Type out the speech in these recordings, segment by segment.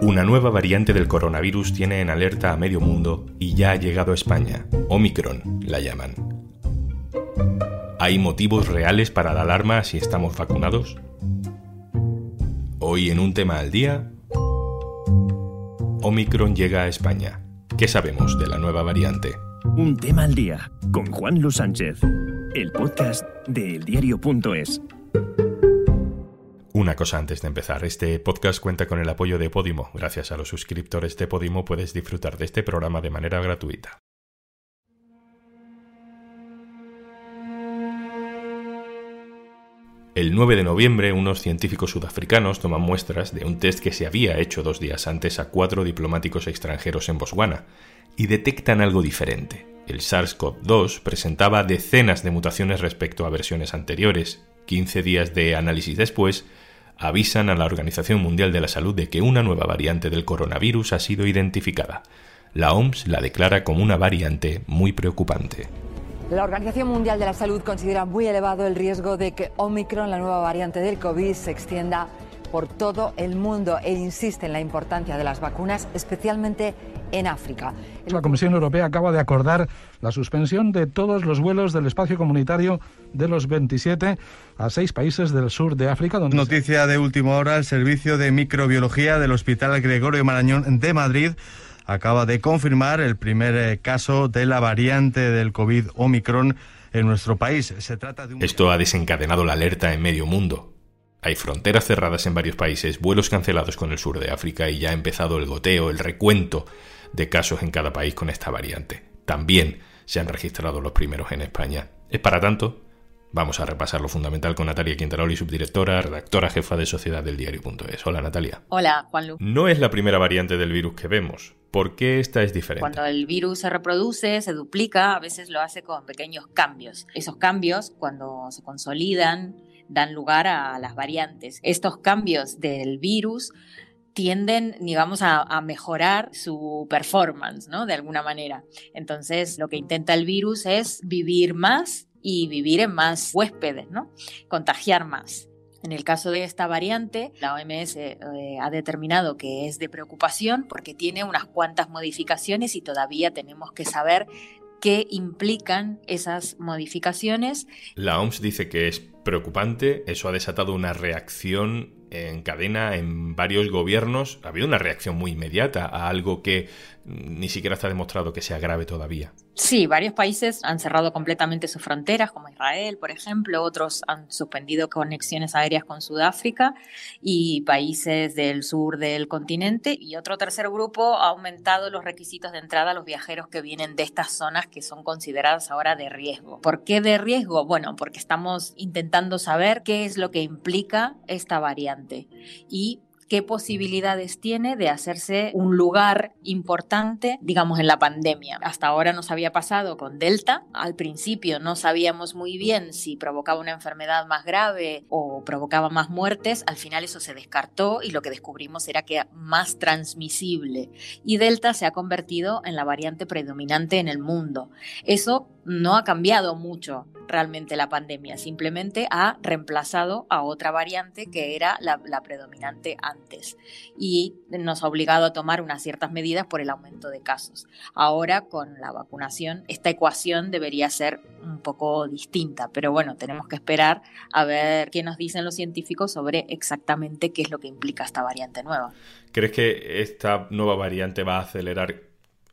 Una nueva variante del coronavirus tiene en alerta a medio mundo y ya ha llegado a España. Omicron la llaman. ¿Hay motivos reales para la alarma si estamos vacunados? Hoy en un tema al día, Omicron llega a España. ¿Qué sabemos de la nueva variante? Un tema al día con Juan Luis Sánchez, el podcast de eldiario.es. Una cosa antes de empezar, este podcast cuenta con el apoyo de Podimo. Gracias a los suscriptores de Podimo puedes disfrutar de este programa de manera gratuita. El 9 de noviembre, unos científicos sudafricanos toman muestras de un test que se había hecho dos días antes a cuatro diplomáticos extranjeros en Botswana y detectan algo diferente. El SARS-CoV-2 presentaba decenas de mutaciones respecto a versiones anteriores. 15 días de análisis después, avisan a la Organización Mundial de la Salud de que una nueva variante del coronavirus ha sido identificada. La OMS la declara como una variante muy preocupante. La Organización Mundial de la Salud considera muy elevado el riesgo de que Omicron, la nueva variante del COVID, se extienda por todo el mundo e insiste en la importancia de las vacunas, especialmente en África. La Comisión Europea acaba de acordar la suspensión de todos los vuelos del espacio comunitario de los 27 a seis países del sur de África. Donde Noticia de última hora, el Servicio de Microbiología del Hospital Gregorio Marañón de Madrid acaba de confirmar el primer eh, caso de la variante del COVID Omicron en nuestro país. Se trata de Esto ha desencadenado la alerta en medio mundo. Hay fronteras cerradas en varios países, vuelos cancelados con el sur de África y ya ha empezado el goteo, el recuento de casos en cada país con esta variante. También se han registrado los primeros en España. ¿Es para tanto? Vamos a repasar lo fundamental con Natalia Quintaroli, subdirectora, redactora jefa de Sociedad del Diario.es. Hola Natalia. Hola Juanlu. No es la primera variante del virus que vemos. ¿Por qué esta es diferente? Cuando el virus se reproduce, se duplica, a veces lo hace con pequeños cambios. Esos cambios, cuando se consolidan, dan lugar a las variantes. Estos cambios del virus tienden, digamos, a, a, mejorar su performance, ¿no? De alguna manera. Entonces, lo que intenta el virus es vivir más y vivir en más huéspedes, ¿no? Contagiar más. En el caso de esta variante, la OMS eh, ha determinado que es de preocupación porque tiene unas cuantas modificaciones y todavía tenemos que saber qué implican esas modificaciones. La OMS dice que es preocupante, eso ha desatado una reacción en cadena en varios gobiernos. Ha habido una reacción muy inmediata a algo que ni siquiera está demostrado que sea grave todavía. Sí, varios países han cerrado completamente sus fronteras, como Israel, por ejemplo, otros han suspendido conexiones aéreas con Sudáfrica y países del sur del continente, y otro tercer grupo ha aumentado los requisitos de entrada a los viajeros que vienen de estas zonas que son consideradas ahora de riesgo. ¿Por qué de riesgo? Bueno, porque estamos intentando saber qué es lo que implica esta variante. Y qué posibilidades tiene de hacerse un lugar importante, digamos, en la pandemia. Hasta ahora nos había pasado con Delta. Al principio no sabíamos muy bien si provocaba una enfermedad más grave o provocaba más muertes. Al final eso se descartó y lo que descubrimos era que era más transmisible. Y Delta se ha convertido en la variante predominante en el mundo. Eso no ha cambiado mucho realmente la pandemia, simplemente ha reemplazado a otra variante que era la, predominante antes y nos ha obligado a tomar unas ciertas medidas por el aumento de casos. Ahora con la vacunación esta ecuación debería ser un poco distinta, pero bueno, tenemos que esperar a ver qué nos dicen los científicos sobre exactamente qué es lo que implica esta variante nueva. ¿Crees que esta nueva variante va a acelerar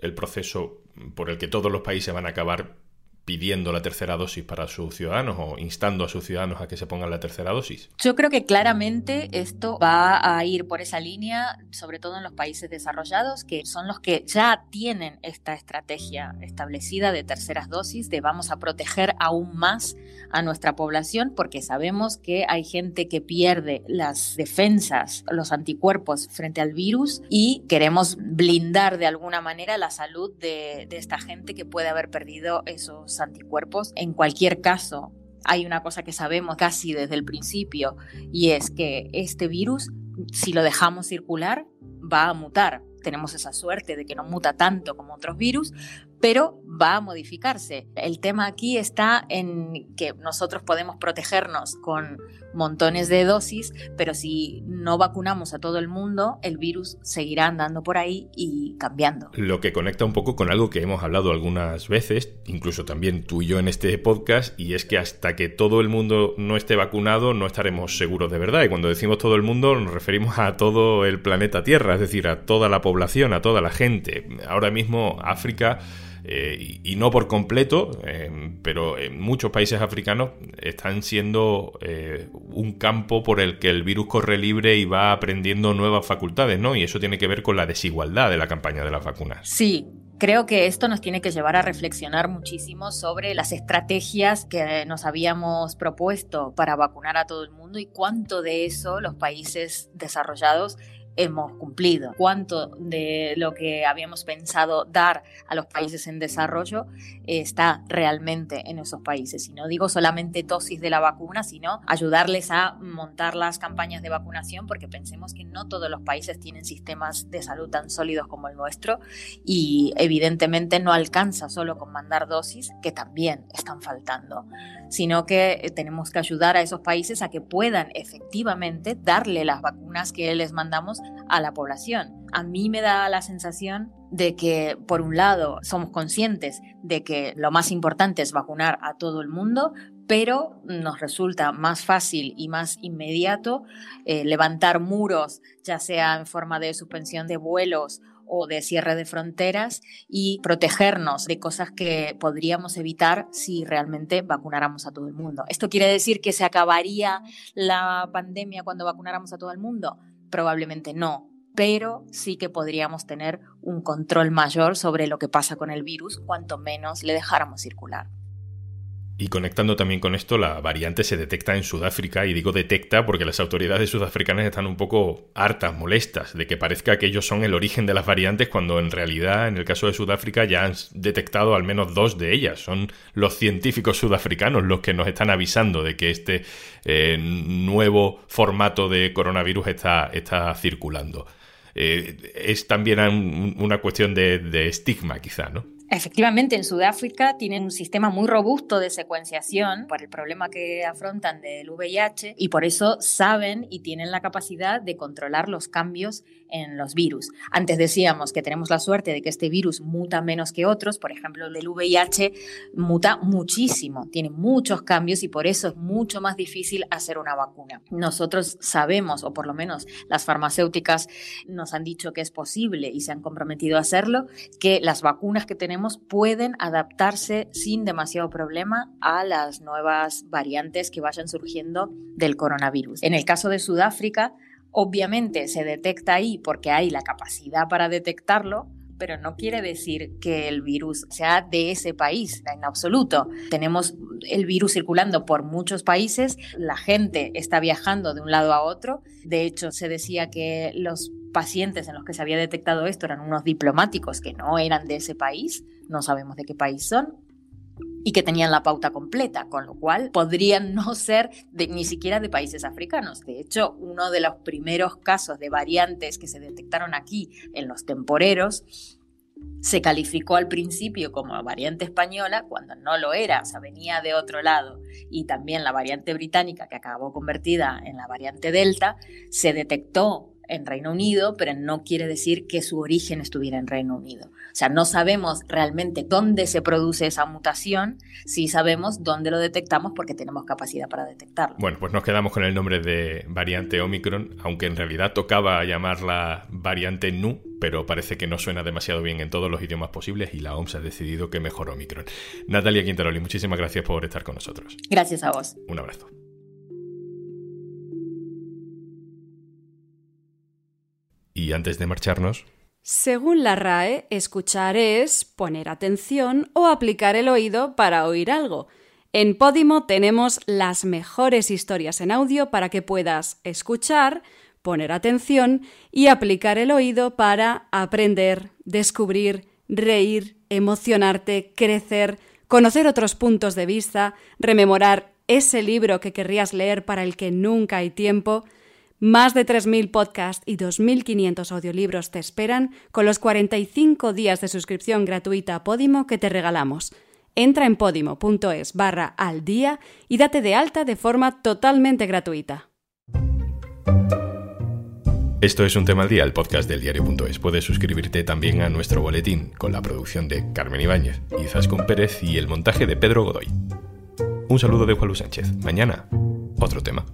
el proceso por el que todos los países van a acabar pidiendo la tercera dosis para sus ciudadanos o instando a sus ciudadanos a que se pongan la tercera dosis? Yo creo que claramente esto va a ir por esa línea, sobre todo en los países desarrollados, que son los que ya tienen esta estrategia establecida de terceras dosis, de vamos a proteger aún más a nuestra población, porque sabemos que hay gente que pierde las defensas, los anticuerpos frente al virus y queremos blindar de alguna manera la salud de, de esta gente que puede haber perdido esos anticuerpos. En cualquier caso, hay una cosa que sabemos casi desde el principio y es que este virus, si lo dejamos circular, va a mutar. Tenemos esa suerte de que no muta tanto como otros virus, pero va a modificarse. El tema aquí está en que nosotros podemos protegernos con montones de dosis, pero si no vacunamos a todo el mundo, el virus seguirá andando por ahí y cambiando. Lo que conecta un poco con algo que hemos hablado algunas veces, incluso también tú y yo en este podcast, y es que hasta que todo el mundo no esté vacunado no estaremos seguros de verdad. Y cuando decimos todo el mundo nos referimos a todo el planeta Tierra, es decir, a toda la población, a toda la gente. Ahora mismo África eh, y, no por completo, eh, pero en muchos países africanos están siendo eh, un campo por el que el virus corre libre y va aprendiendo nuevas facultades, ¿no? Y eso tiene que ver con la desigualdad de la campaña de las vacunas. Sí, Creo que esto nos tiene que llevar a reflexionar muchísimo sobre las estrategias que nos habíamos propuesto para vacunar a todo el mundo y cuánto de eso los países desarrollados hemos cumplido, cuánto de lo que habíamos pensado dar a los países en desarrollo está realmente en esos países. Y no digo solamente dosis de la vacuna, sino ayudarles a montar las campañas de vacunación, porque pensemos que no todos los países tienen sistemas de salud tan sólidos como el nuestro y evidentemente no alcanza solo con mandar dosis, que también están faltando, sino que eh, tenemos que ayudar a esos países a que puedan efectivamente darle las vacunas que les mandamos a la población. A mí me da la sensación de que, por un lado, somos conscientes de que lo más importante es vacunar a todo el mundo, pero nos resulta más fácil y más inmediato eh, levantar muros, ya sea en forma de suspensión de vuelos o de cierre de fronteras y protegernos de cosas que podríamos evitar si realmente vacunáramos a todo el mundo. ¿Esto quiere decir que se acabaría la pandemia cuando vacunáramos a todo el mundo? Probablemente no, pero sí que podríamos tener un control mayor sobre lo que pasa con el virus cuanto menos le dejáramos circular. Y conectando también con esto, la variante se detecta en Sudáfrica, y digo detecta porque las autoridades sudafricanas están un poco hartas, molestas, de que parezca que ellos son el origen de las variantes, cuando en realidad, en el caso de Sudáfrica, ya han detectado al menos dos de ellas. Son los científicos sudafricanos los que nos están avisando de que este eh, nuevo formato de coronavirus está, está circulando. Eh, es también una cuestión de estigma, quizá, ¿no? Efectivamente, en Sudáfrica tienen un sistema muy robusto de secuenciación por el problema que afrontan del VIH y por eso saben y tienen la capacidad de controlar los cambios en los virus. Antes decíamos que tenemos la suerte de que este virus muta menos que otros, por ejemplo, el del VIH muta muchísimo, tiene muchos cambios y por eso es mucho más difícil hacer una vacuna. Nosotros sabemos, o por lo menos las farmacéuticas nos han dicho que es posible y se han comprometido a hacerlo, que las vacunas que tenemos pueden adaptarse sin demasiado problema a las nuevas variantes que vayan surgiendo del coronavirus. En el caso de Sudáfrica, Obviamente se detecta ahí porque hay la capacidad para detectarlo, pero no quiere decir que el virus sea de ese país en absoluto. Tenemos el virus circulando por muchos países, la gente está viajando de un lado a otro. De hecho, se decía que los pacientes en los que se había detectado esto eran unos diplomáticos que no eran de ese país, no sabemos de qué país son, y que tenían la pauta completa, con lo cual podrían no ser ni siquiera de países africanos. De hecho, uno de los primeros casos de variantes que se detectaron aquí en los temporeros se calificó al principio como variante española cuando no lo era, o sea, venía de otro lado. Y también la variante británica, que acabó convertida en la variante Delta, se detectó en Reino Unido, pero no quiere decir que su origen estuviera en Reino Unido. O sea, no sabemos realmente dónde se produce esa mutación, sí sabemos dónde lo detectamos porque tenemos capacidad para detectarlo. Bueno, pues nos quedamos con el nombre de variante Omicron, aunque en realidad tocaba llamarla variante Nu, pero parece que no suena demasiado bien en todos los idiomas posibles y la OMS ha decidido que mejor Omicron. Natalia Quintaroli, muchísimas gracias por estar con nosotros. Gracias a vos. Un abrazo. Y antes de marcharnos... Según la RAE, escuchar es poner atención o aplicar el oído para oír algo. En Podimo tenemos las mejores historias en audio para que puedas escuchar, poner atención y aplicar el oído para aprender, descubrir, reír, emocionarte, crecer, conocer otros puntos de vista, rememorar ese libro que querrías leer para el que nunca hay tiempo, Más de 3.000 podcasts y 2.500 audiolibros te esperan con los 45 días de suscripción gratuita a Podimo que te regalamos. Entra en podimo.es barra al día y date de alta de forma totalmente gratuita. Esto es un tema al día, el podcast del diario.es. Puedes suscribirte también a nuestro boletín con la producción de Carmen Ibáñez, Izaskun Pérez y el montaje de Pedro Godoy. Un saludo de Juan Luis Sánchez. Mañana, otro tema.